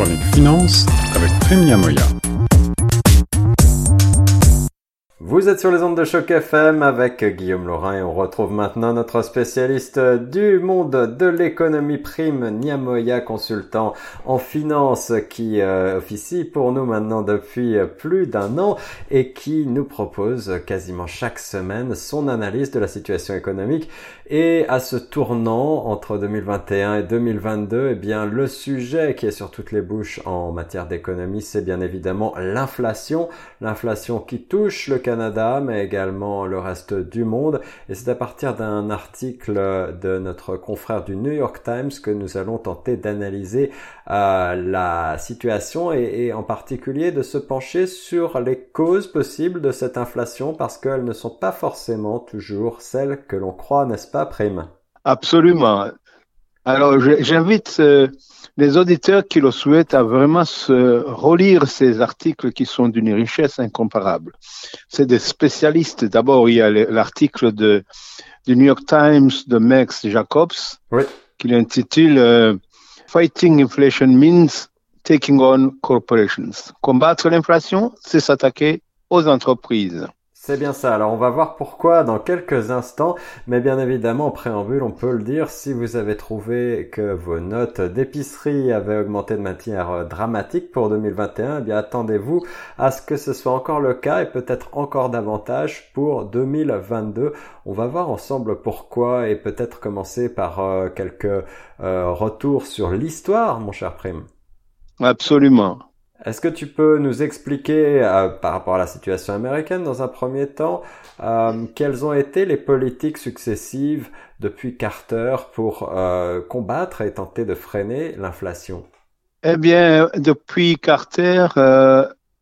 chronique finance avec Prime Moya. Vous êtes sur les ondes de choc FM avec Guillaume Laurin et on retrouve maintenant notre spécialiste du monde de l'économie prime, Niamoya, consultant en finance qui euh, officie pour nous maintenant depuis plus d'un an et qui nous propose quasiment chaque semaine son analyse de la situation économique. Et à ce tournant entre 2021 et 2022, eh bien le sujet qui est sur toutes les bouches en matière d'économie, c'est bien évidemment l'inflation, l'inflation qui touche le Canada mais également le reste du monde et c'est à partir d'un article de notre confrère du New York Times que nous allons tenter d'analyser euh, la situation et, et en particulier de se pencher sur les causes possibles de cette inflation parce qu'elles ne sont pas forcément toujours celles que l'on croit, n'est-ce pas Prime? Absolument. Alors, j'invite euh, les auditeurs qui le souhaitent à vraiment se relire ces articles qui sont d'une richesse incomparable. C'est des spécialistes. D'abord, il y a l'article de du New York Times de Max Jacobs qui intitule euh, Fighting Inflation Means Taking on Corporations. Combattre l'inflation, c'est s'attaquer aux entreprises. C'est bien ça. Alors on va voir pourquoi dans quelques instants, mais bien évidemment en préambule, on peut le dire, si vous avez trouvé que vos notes d'épicerie avaient augmenté de manière euh, dramatique pour 2021, eh bien attendez-vous à ce que ce soit encore le cas et peut-être encore davantage pour 2022. On va voir ensemble pourquoi et peut-être commencer par euh, quelques euh, retours sur l'histoire, mon cher Prime. Absolument. Est-ce que tu peux nous expliquer, euh, par rapport à la situation américaine dans un premier temps, euh, quelles ont été les politiques successives depuis Carter pour euh, combattre et tenter de freiner l'inflation? Eh bien, depuis Carter,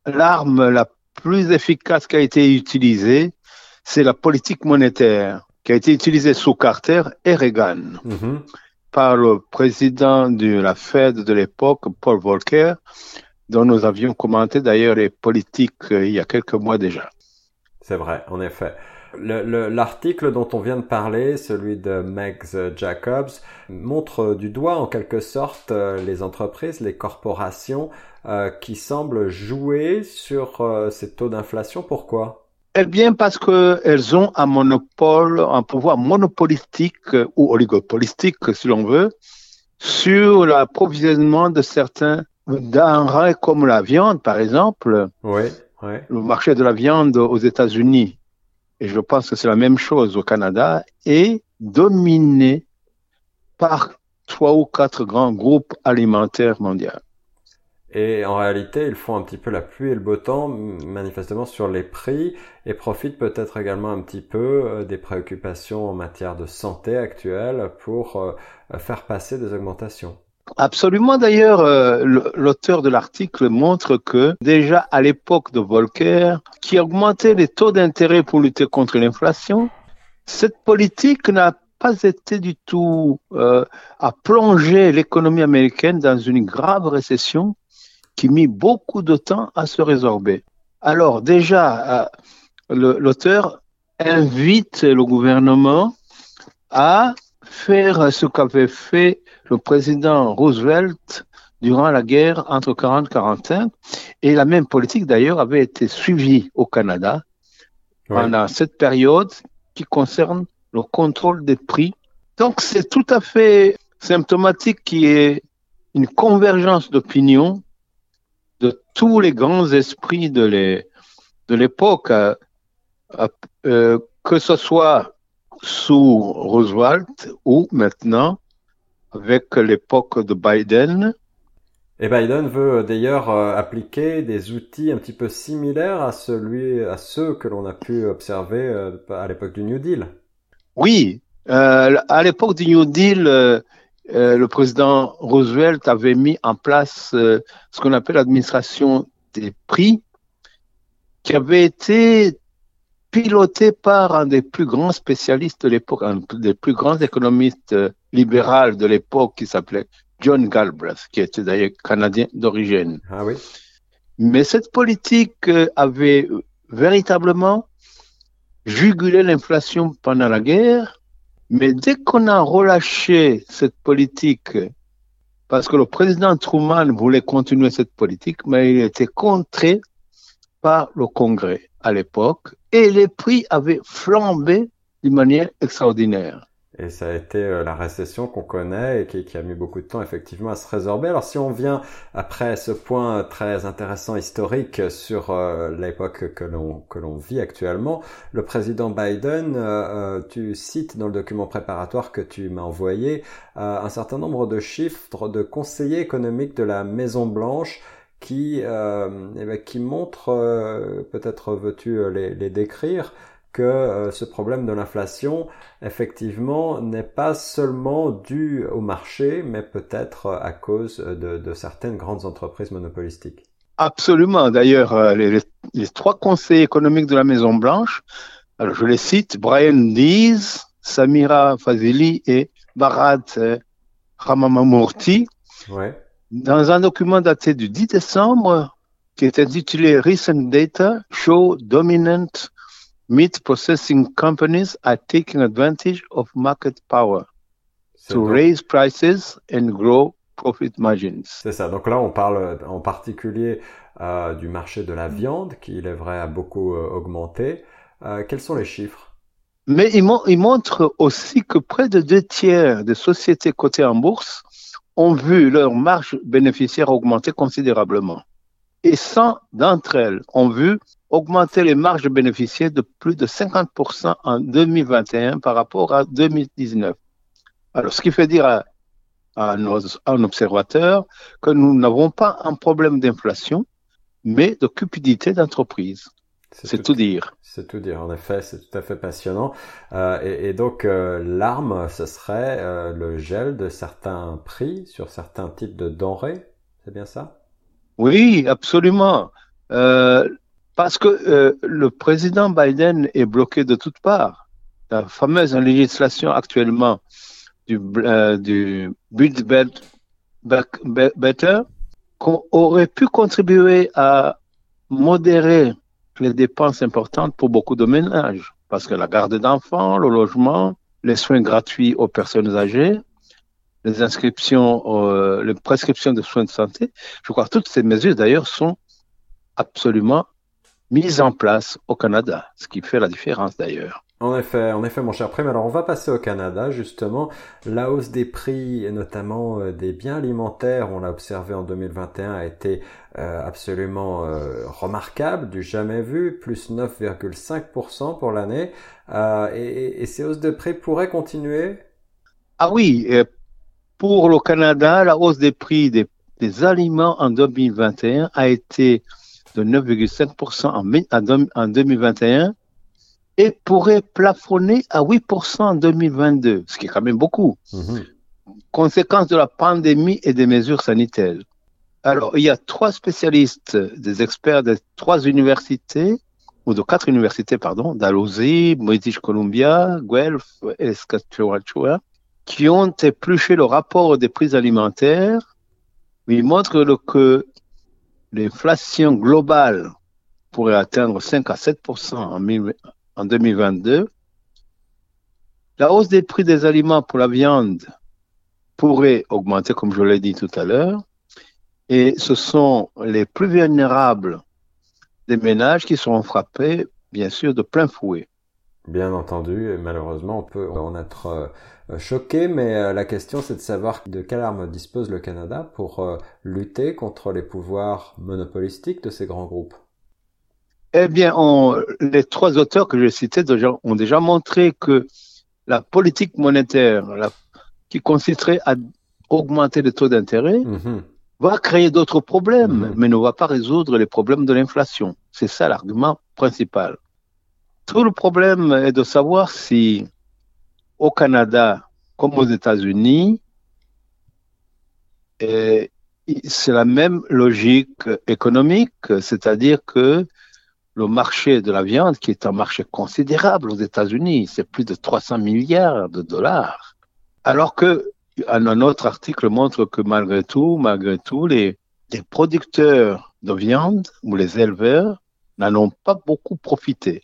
l'arme la plus efficace qui a été utilisée, c'est la politique monétaire qui a été utilisée sous Carter et Reagan. Mm-hmm. par le président de la Fed de l'époque, Paul Volcker, dont nous avions commenté d'ailleurs les politiques euh, il y a quelques mois déjà. C'est vrai, en effet. L'article dont on vient de parler, celui de Megs Jacobs, montre du doigt en quelque sorte euh, les entreprises, les corporations euh, qui semblent jouer sur ces taux d'inflation. Pourquoi? Eh bien parce qu'elles ont un monopole, un pouvoir monopolistique ou oligopolistique si l'on veut, sur l'approvisionnement de certains denrées comme la viande, par exemple, le marché de la viande aux États-Unis, et je pense que c'est la même chose au Canada, est dominé par trois ou quatre grands groupes alimentaires mondiaux. Et en réalité, ils font un petit peu la pluie et le beau temps, manifestement sur les prix, et profitent peut-être également un petit peu euh, des préoccupations en matière de santé actuelle pour euh, faire passer des augmentations. Absolument. D'ailleurs, euh, l'auteur de l'article montre que déjà à l'époque de Volcker, qui augmentait les taux d'intérêt pour lutter contre l'inflation, cette politique n'a pas été du tout euh, à plonger l'économie américaine dans une grave récession qui mit beaucoup de temps à se résorber. Alors déjà, euh, l'auteur invite le gouvernement à faire ce qu'avait fait le président Roosevelt durant la guerre entre 40 et 41. Et la même politique, d'ailleurs, avait été suivie au Canada pendant cette période qui concerne le contrôle des prix. Donc, c'est tout à fait symptomatique qu'il y ait une convergence d'opinion de tous les grands esprits de l'époque, euh, euh, que ce soit sous Roosevelt ou maintenant avec l'époque de Biden. Et Biden veut euh, d'ailleurs euh, appliquer des outils un petit peu similaires à celui, à ceux que l'on a pu observer euh, à l'époque du New Deal. Oui, à l'époque du New Deal, le président Roosevelt avait mis en place ce qu'on appelle l'administration des prix, qui avait été piloté par un des plus grands spécialistes de l'époque, un des plus grands économistes euh, libéraux de l'époque qui s'appelait John Galbraith, qui était d'ailleurs canadien d'origine. Ah oui. Mais cette politique euh, avait véritablement jugulé l'inflation pendant la guerre, mais dès qu'on a relâché cette politique parce que le président Truman voulait continuer cette politique, mais il était contré par le Congrès à l'époque et les prix avaient flambé d'une manière extraordinaire. Et ça a été euh, la récession qu'on connaît et qui, a mis beaucoup de temps effectivement à se résorber. Alors si on vient après ce point très intéressant historique sur euh, l'époque que l'on que l'on vit actuellement, le président Biden, euh, tu cites dans le document préparatoire que tu m'as envoyé un certain nombre de chiffres de conseillers économiques de la Maison Blanche qui eh ben, qui montrent peut-être veux-tu les, les décrire que euh, ce problème de l'inflation, effectivement, n'est pas seulement dû au marché, mais peut-être euh, à cause de, certaines grandes entreprises monopolistiques. Absolument. D'ailleurs, euh, les, trois conseils économiques de la Maison Blanche, alors je les cite, Brian Dees, Samira Fazili et Bharat Ramamamurti, ouais. Dans un document daté du 10 décembre qui est intitulé Recent Data Show Dominant meat processing companies are taking advantage of market power to raise prices and grow profit margins. C'est ça. Donc là, on parle en particulier euh, du marché de la viande qui, il est vrai, a beaucoup euh, augmenté. Euh, quels sont les chiffres? Mais il, il, montre aussi que près de deux tiers des sociétés cotées en bourse ont vu leur marge bénéficiaire augmenter considérablement. Et 100 d'entre elles ont vu augmenter les marges bénéficiaires de plus de 50% en 2021 par rapport à 2019. Alors, ce qui fait dire à, à nos observateurs que nous n'avons pas un problème d'inflation, mais de cupidité d'entreprise. C'est tout, dire. C'est tout dire, en effet, c'est tout à fait passionnant. Euh, et, et, donc, euh, l'arme, ce serait euh, le gel de certains prix sur certains types de denrées, c'est bien ça? Oui, absolument. Parce que le président Biden est bloqué de toutes parts. La fameuse législation actuellement du, du Build Better aurait pu contribuer à modérer les dépenses importantes pour beaucoup de ménages. Parce que la garde d'enfants, le logement, les soins gratuits aux personnes âgées, les inscriptions, euh, les prescriptions de soins de santé, je crois que toutes ces mesures d'ailleurs sont absolument mise en place au Canada, ce qui fait la différence d'ailleurs. En effet, en effet, mon cher Prime. Alors, on va passer au Canada, justement. La hausse des prix, et notamment euh, des biens alimentaires, on l'a observé en 2021, a été euh, absolument euh, remarquable, du jamais vu, plus 9,5% pour l'année. Et, et, ces hausses de prix pourraient continuer? Ah oui, pour le Canada, la hausse des prix des, des aliments en 2021 a été de 9,5% en, 2021 et pourrait plafonner à 8% en 2022, ce qui est quand même beaucoup. Mhm. Conséquence de la pandémie et des mesures sanitaires. Alors, il y a trois spécialistes, des experts de trois universités, ou de quatre universités, pardon, Dalhousie, British Columbia, Guelph et Saskatchewan, qui ont épluché le rapport des prix alimentaires. Ils montrent que l'inflation globale pourrait atteindre 5 à 7% en, 2022. La hausse des prix des aliments pour la viande pourrait augmenter, comme je l'ai dit tout à l'heure, et ce sont les plus vulnérables des ménages qui seront frappés, bien sûr, de plein fouet. Bien entendu, et malheureusement, on peut en être euh, choqué, mais euh, la question c'est de savoir de quelle arme dispose le Canada pour euh, lutter contre les pouvoirs monopolistiques de ces grands groupes. Eh bien, les trois auteurs que j'ai cités ont déjà montré que la politique monétaire, qui consisterait à augmenter les taux d'intérêt, mhm. va créer d'autres problèmes, mhm. mais ne va pas résoudre les problèmes de l'inflation. C'est ça l'argument principal. Tout le problème est de savoir si au Canada comme aux États-Unis, c'est la même logique économique, c'est-à-dire que le marché de la viande, qui est un marché considérable aux États-Unis, c'est plus de 300 milliards de dollars, alors que un autre article montre que malgré tout, malgré tout, les, les producteurs de viande ou les éleveurs n'en ont pas beaucoup profité.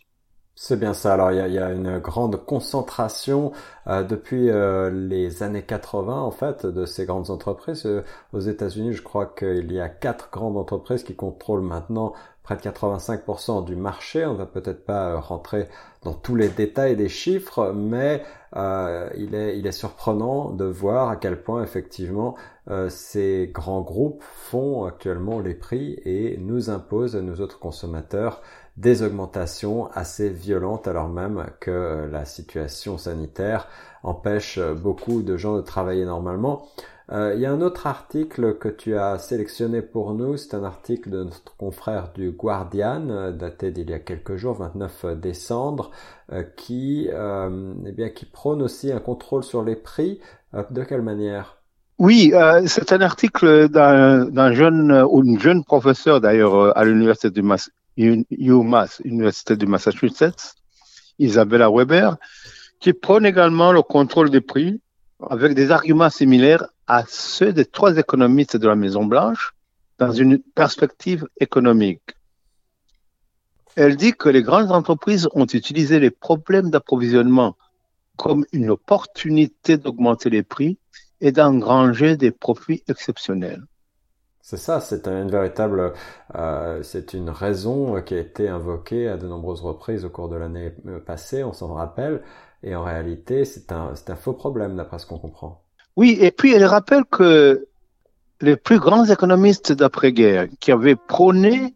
C'est bien ça. Alors il y a, une grande concentration euh, depuis euh, les années 80 en fait de ces grandes entreprises. Euh, aux États-Unis, je crois qu'il y a quatre grandes entreprises qui contrôlent maintenant près de 85% du marché. On va peut-être pas rentrer dans tous les détails des chiffres, mais il, est, il est surprenant de voir à quel point effectivement ces grands groupes font actuellement les prix et nous imposent, nous autres consommateurs, des augmentations assez violentes alors même que la situation sanitaire empêche beaucoup de gens de travailler normalement. Euh, il y a un autre article que tu as sélectionné pour nous, c'est un article de notre confrère du Guardian, euh, daté d'il y a quelques jours, 29 décembre, euh, qui, eh bien, qui prône aussi un contrôle sur les prix. de quelle manière? Oui, c'est un article d'un jeune une jeune professeur d'ailleurs à l'université de Mass UMass, Université du Massachusetts, Isabella Weber, qui prône également le contrôle des prix avec des arguments similaires à ceux des trois économistes de la Maison Blanche dans une perspective économique. Elle dit que les grandes entreprises ont utilisé les problèmes d'approvisionnement comme une opportunité d'augmenter les prix et d'engranger des profits exceptionnels. C'est ça, c'est une véritable, euh, c'est une raison qui a été invoquée à de nombreuses reprises au cours de l'année passée, on s'en rappelle, et en réalité, c'est un faux problème d'après ce qu'on comprend. Oui, et puis elle rappelle que les plus grands économistes d'après-guerre qui avaient prôné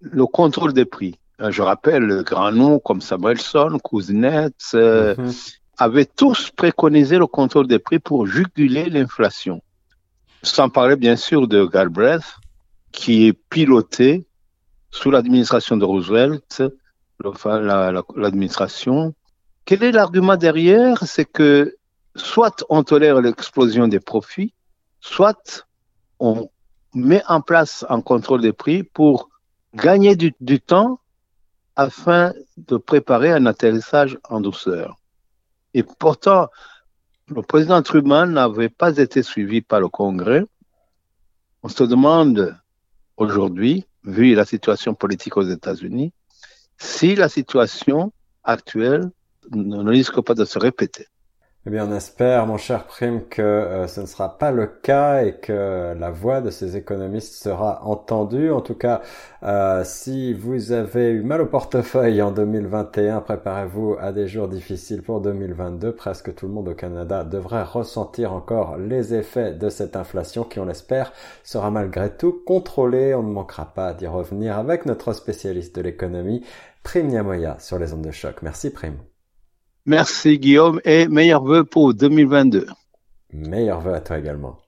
le contrôle des prix, euh, je rappelle le grand nom comme Samuelson, Kuznets, mm-hmm. avaient tous préconisé le contrôle des prix pour juguler l'inflation sans parler bien sûr de Galbraith, qui est piloté sous l'administration de Roosevelt, l'administration. Quel est l'argument derrière? C'est que soit on tolère l'explosion des profits, soit on met en place un contrôle des prix pour gagner du, temps afin de préparer un atterrissage en douceur. Et pourtant, le président Truman n'avait pas été suivi par le Congrès. On se demande aujourd'hui, vu la situation politique aux États-Unis, si la situation actuelle ne risque pas de se répéter. Eh bien, on espère, mon cher Prime, que euh, ce ne sera pas le cas et que la voix de ces économistes sera entendue. En tout cas, euh, si vous avez eu mal au portefeuille en 2021, préparez-vous à des jours difficiles pour 2022. Presque tout le monde au Canada devrait ressentir encore les effets de cette inflation qui, on l'espère, sera malgré tout contrôlée. On ne manquera pas d'y revenir avec notre spécialiste de l'économie, Prime Niamoya, sur les ondes de choc. Merci, Prime. Merci Guillaume et meilleurs vœux pour 2022. Meilleurs vœux à toi également.